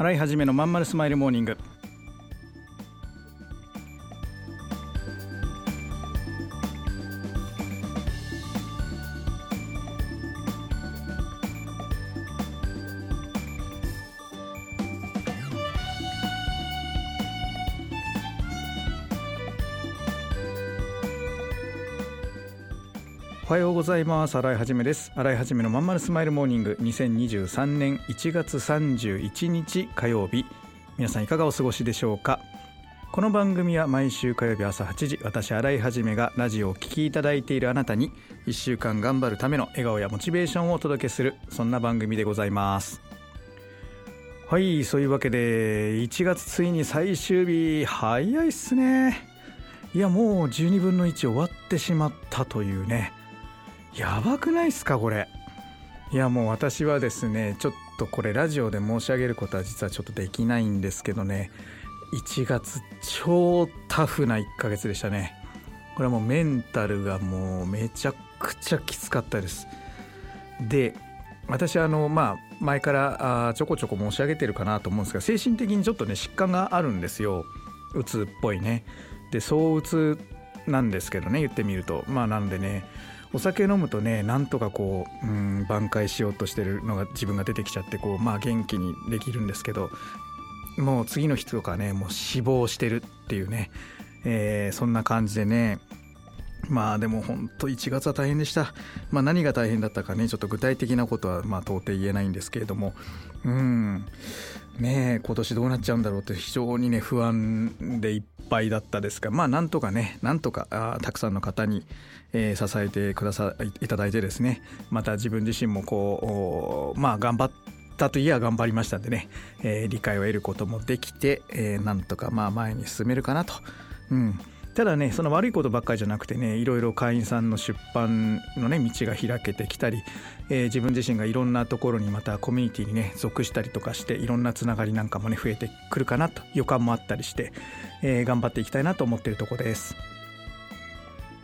洗い始めのまんまるスマイルモーニング。ざいます。洗いはじめです。洗いはじめのまんまるスマイルモーニング。2023年1月31日火曜日皆さんいかがお過ごしでしょうか？この番組は毎週火曜日朝8時私洗いはじめがラジオを聴きいただいているあなたに1週間頑張るための笑顔やモチベーションをお届けするそんな番組でございます。はいそういうわけで1月ついに最終日。早いっすね。いやもう12分の1終わってしまったというね。やばくないっすかこれ。いやもう私はですねちょっとこれラジオで申し上げることは実はちょっとできないんですけどね。1月超タフな1ヶ月でしたね。これはもうメンタルがもうめちゃくちゃきつかったです。で私あのまあ前からあちょこちょこ申し上げてるかなと思うんですが精神的にちょっとね疾患があるんですよ。うつっぽいね。でそううつなんですけどね言ってみると。まあなんでねお酒飲むとねなんとかこう、うん、挽回しようとしてるのが自分が出てきちゃってこうまあ元気にできるんですけどもう次の日とかねもう死亡してるっていうね、えー、そんな感じでねまあでも本当1月は大変でした。まあ何が大変だったかね、ちょっと具体的なことはま到底言えないんですけれども、うん、ねえ、今年どうなっちゃうんだろうって非常にね、不安でいっ敗だったですが、まあなんとかね、なんとかあたくさんの方に、えー、支えてくださいただいてですね、また自分自身もこう、まあ頑張っ、たといえば頑張りましたんでね、えー、理解を得ることもできて、えー、なんとかまあ前に進めるかなと、うん、ただねその悪いことばっかりじゃなくてねいろいろ会員さんの出版のね道が開けてきたり、えー、自分自身がいろんなところにまたコミュニティにね属したりとかしていろんなつながりなんかもね増えてくるかなと予感もあったりして、えー、頑張っていきたいなと思っているところです。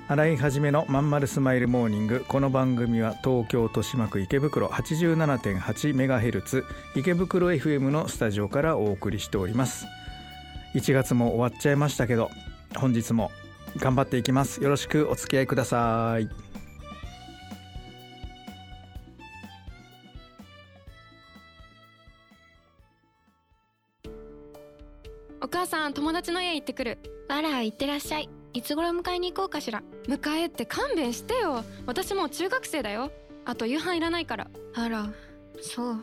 洗い始めのまんまるスマイルモーニングこの番組は東京豊島区池袋 87.8MHz 池袋 FM のスタジオからお送りしております1月も終わっちゃいましたけど本日も頑張っていきます。よろしくお付き合いください。お母さん友達の家行ってくるあら行ってらっしゃい。いつ頃迎えに行こうかしら。迎えって勘弁してよ。私もう中学生だよ。あと夕飯いらないからあらそう。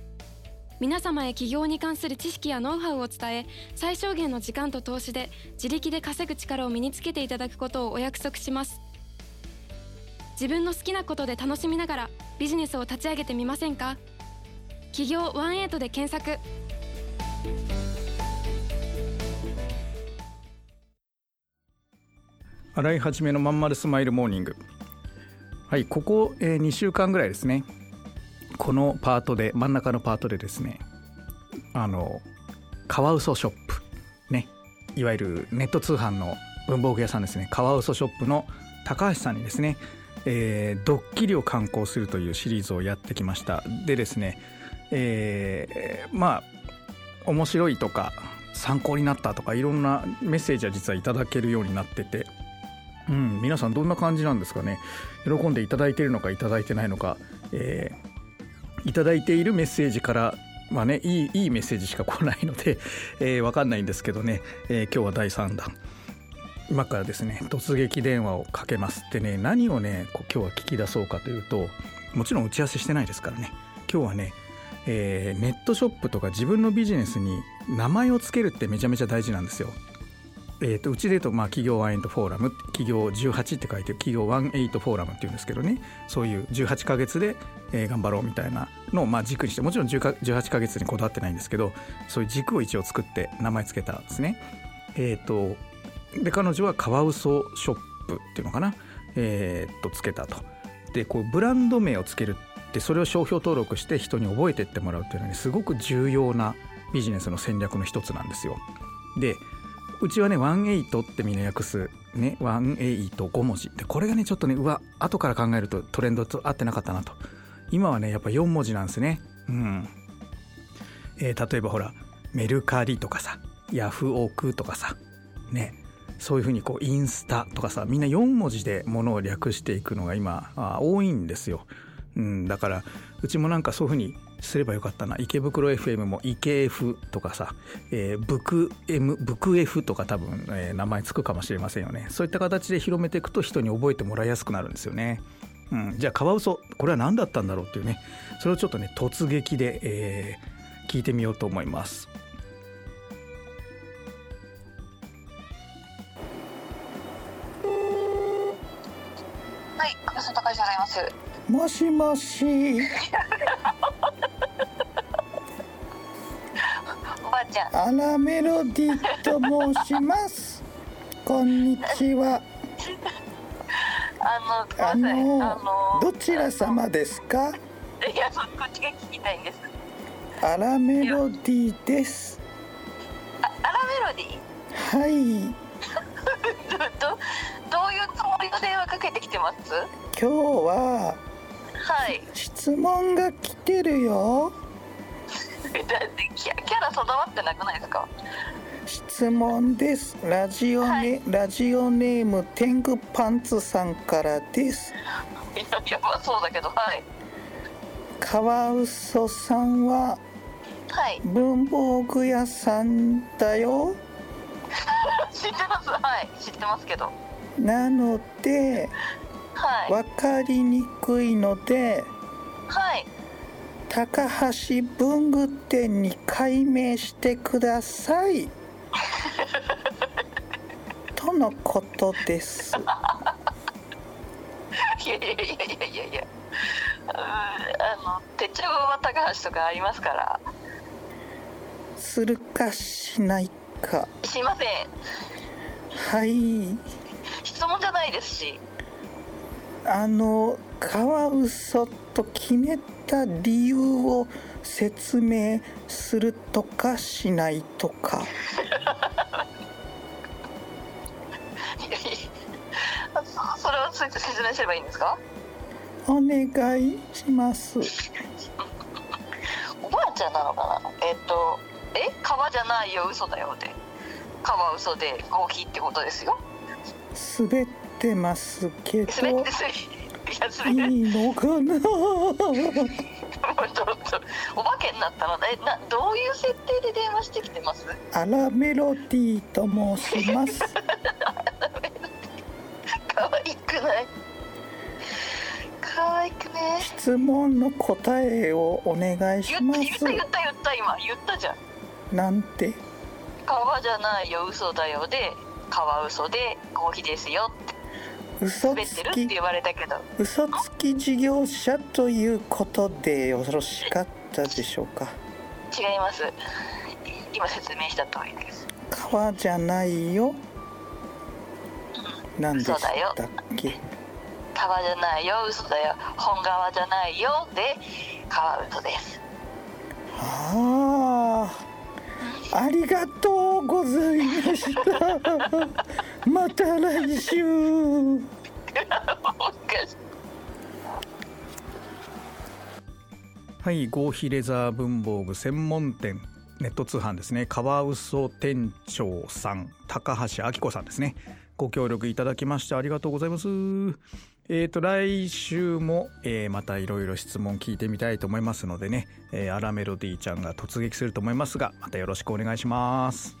皆様へ起業に関する知識やノウハウを伝え最小限の時間と投資で自力で稼ぐ力を身につけていただくことをお約束します。自分の好きなことで楽しみながらビジネスを立ち上げてみませんか？起業ワンエイトで検索。洗い始めのまんまるスマイルモーニング。はいここ、えー、2週間ぐらいですね。このパートで真ん中のパートでですねあのカワウソショップねいわゆるネット通販の文房具屋さんですねカワウソショップの高橋さんにですね、えー、ドッキリを刊行するというシリーズをやってきました。でですねえー、まあ面白いとか参考になったとかいろんなメッセージは実はいただけるようになっててうん、皆さんどんな感じなんですかね？喜んでいただいているのかいただいてないのか、えー、いただいているメッセージからまあねいいいいメッセージしか来ないので、えー、分かんないんですけどね、えー、今日は第3弾。今からですね突撃電話をかけますってね何をね今日は聞き出そうかというともちろん打ち合わせしてないですからね。今日はね、えー、ネットショップとか自分のビジネスに名前を付けるってめちゃめちゃ大事なんですよ。えーと、うちで言うと、まあ、企業ワンエイトフォーラム企業18って書いて企業ワンエイトフォーラムっていうんですけどね。そういう18か月で、えー、頑張ろうみたいなのを、まあ、軸にしてもちろん18か月にこだわってないんですけどそういう軸を一応作って名前つけたんですね。えーと、で彼女はカワウソショップっていうのかな。えー、っとつけたと。でこうブランド名をつけるってそれを商標登録して人に覚えてってもらうっていうのはすごく重要なビジネスの戦略の一つなんですよ。でうちはね18ってみんな訳すね。185文字。でこれがねちょっとねうわ後から考えるとトレンドと合ってなかったなと。今はねやっぱ4文字なんですね。うん。えー、例えばほらメルカリとかさヤフオクとかさね。そういうふうにこうインスタとかさみんな4文字でものを略していくのが今あ多いんですよ、うん、だからうちもなんかそういうふうにすればよかったな。池袋 FM も池 F とかさ、えー、ブク M ブク F とか多分、えー、名前つくかもしれませんよね。そういった形で広めていくと人に覚えてもらいやすくなるんですよね、うん、じゃあカワウソこれは何だったんだろうっていうね。それをちょっとね突撃で、えー、聞いてみようと思います。はいカワウソ高橋でございます。もしもし。ちゃん。アラメロディと申します。こんにちは。あのあのあの。どちら様ですか？いやこっちが聞きたいんです。アラメロディです。あアラメロディ？はい。どどどういうつもりの電話かけてきてます？今日ははい。質問が来てるよ。だってキャキャラ備わってなくないですか？質問です。ラジオネ、はい、ラジオネーム天狗パンツさんからです。いややばそうだけどはい。カワウソさんははい。文房具屋さんだよ。知ってます。はい。知ってますけど。なので、はい、分かりにくいのではい。高橋文具店に改名してください。とのことです。いやいやいやいやいやいや。あの手帳は高橋とかありますから。するかしないか。しません。はい。質問じゃないですしあのカワウソと決めた理由を説明するとかしないとか。それを説明すればいいんですか？お願いします。おばあちゃんなのかな？えっとえ？川じゃないよ。嘘だよ。で川嘘で合皮ってことですよ滑ってますけど滑っていいのかな？ちょっとお化けになったのでなどういう設定で電話してきてます？アラメロディーと申します。可愛くない？可愛くね？質問の答えをお願いします。言った言った言った今。言ったじゃん。なんて？川じゃないよ嘘だよ。で川嘘で合皮ですよって。嘘つき嘘つき事業者ということでよろしかったでしょうか？違います。今説明した通りです。川じゃないよ。何でしたっけ？川じゃないよ嘘だよ。本川じゃないよで川嘘です。ああありがとうございましたまた来週。はい合皮レザー文房具専門店。ネット通販ですね。カワウソ店長さん。高橋明子さんですね。ご協力いただきましてありがとうございます。えーと来週も、えー、またいろいろ質問聞いてみたいと思いますのでね、えー、アラメロディちゃんが突撃すると思いますがまたよろしくお願いします。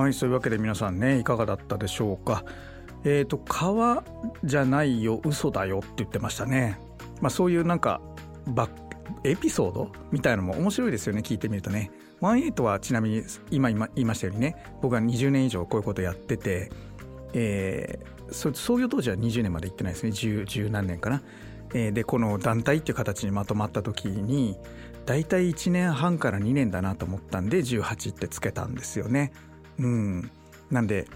はいそういうわけで皆さんねいかがだったでしょうか？えっ、ー、と川じゃないよ嘘だよって言ってましたね。まあそういうなんかバエピソード？みたいなのも面白いですよね聞いてみるとね。18はちなみに今言いましたようにね僕は20年以上こういうことやってて、えー、創業当時は20年まで行ってないですね。十何年かな、えー、でこの団体っていう形にまとまった時に大体1年半から2年だなと思ったんで18ってつけたんですよね。うん。なんで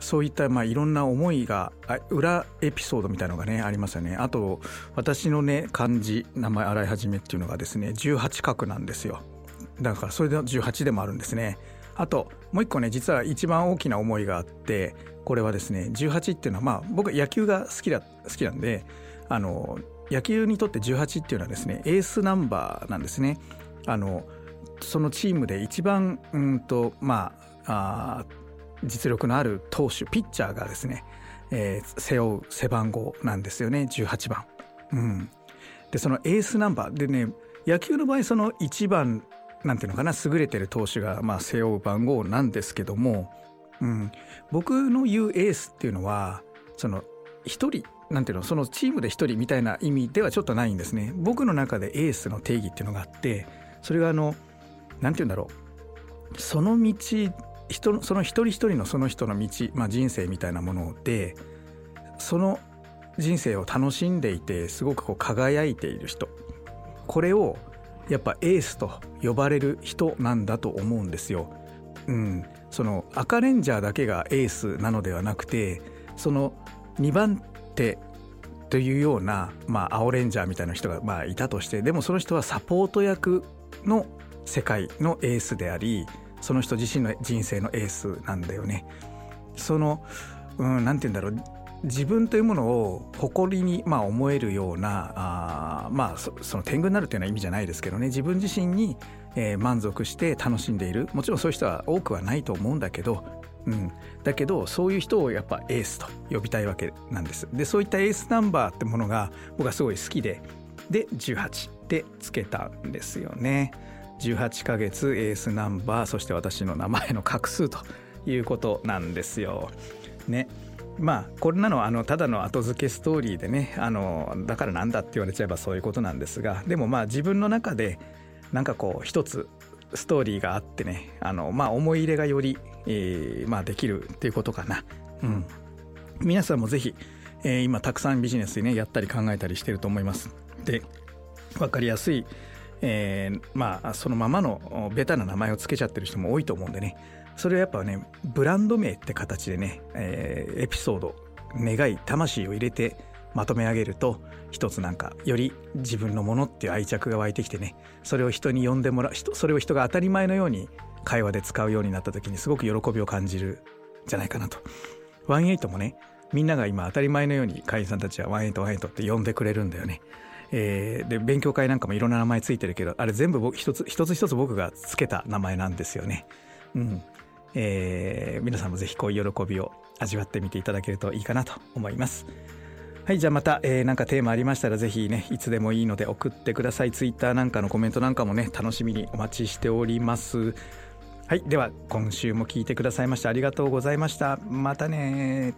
そういったまあいろんな思いが裏エピソードみたいのがねありますよね。あと私のね漢字名前洗い始めっていうのがですね18画なんですよ。だからそれで18でもあるんですね。あともう一個ね実は一番大きな思いがあってこれはですね18っていうのはまあ僕野球が好きだ好きなんであの野球にとって18っていうのはですねエースナンバーなんですね。あのそのチームで一番うんとまああ実力のある投手ピッチャーがですね、えー、背負う背番号なんですよね18番。うん、でそのエースナンバーでね野球の場合その1番なんていうのかな優れてる投手がまあ背負う番号なんですけども、うん、僕の言うエースっていうのはその1人なんていうのそのチームで1人みたいな意味ではちょっとないんですね。僕の中でエースの定義っていうのがあってそれがあのなんて言うんだろうその道人その一人一人のその人の道、まあ、人生みたいなものでその人生を楽しんでいてすごくこう輝いている人これをやっぱエースと呼ばれる人なんだと思うんですよ。うん、その赤レンジャーだけがエースなのではなくてその2番手というような、まあ、青レンジャーみたいな人がまあいたとしてでもその人はサポート役の世界のエースでありその人自身の人生のエースなんだよね。そのうん、て言うんだろう自分というものを誇りに、まあ、思えるようなあまあその天狗になるというような意味じゃないですけどね自分自身に、えー、満足して楽しんでいるもちろんそういう人は多くはないと思うんだけど、うん、だけどそういう人をやっぱエースと呼びたいわけなんです。でそういったエースナンバーってものが僕はすごい好きでで18でつけたんですよね。18ヶ月エースナンバーそして私の名前の画数ということなんですよ。ね。まあこんなのはあのただの後付けストーリーでねあのだからなんだって言われちゃえばそういうことなんですがでもまあ自分の中でなんかこう一つストーリーがあってねあのまあ思い入れがより、えー、まあできるっていうことかな。うん、皆さんもぜひ、えー、今たくさんビジネスでねやったり考えたりしてると思います。で分かりやすいえー、まあそのままのベタな名前を付けちゃってる人も多いと思うんでねそれはやっぱねブランド名って形でね、えー、エピソード願い魂を入れてまとめ上げると一つなんかより自分のものっていう愛着が湧いてきてねそれを人に呼んでもらうそれを人が当たり前のように会話で使うようになった時にすごく喜びを感じるんじゃないかなと。18もねみんなが今当たり前のように会員さんたちは1818って呼んでくれるんだよね。えー、で勉強会なんかもいろんな名前ついてるけどあれ全部僕一つ一つ一つ僕がつけた名前なんですよね。うん。えー、皆さんもぜひこういう喜びを味わってみていただけるといいかなと思います。はいじゃあまた、えー、なんかテーマありましたらぜひねいつでもいいので送ってください。ツイッターなんかのコメントなんかもね楽しみにお待ちしております。はいでは今週も聞いてくださいましてありがとうございました。またね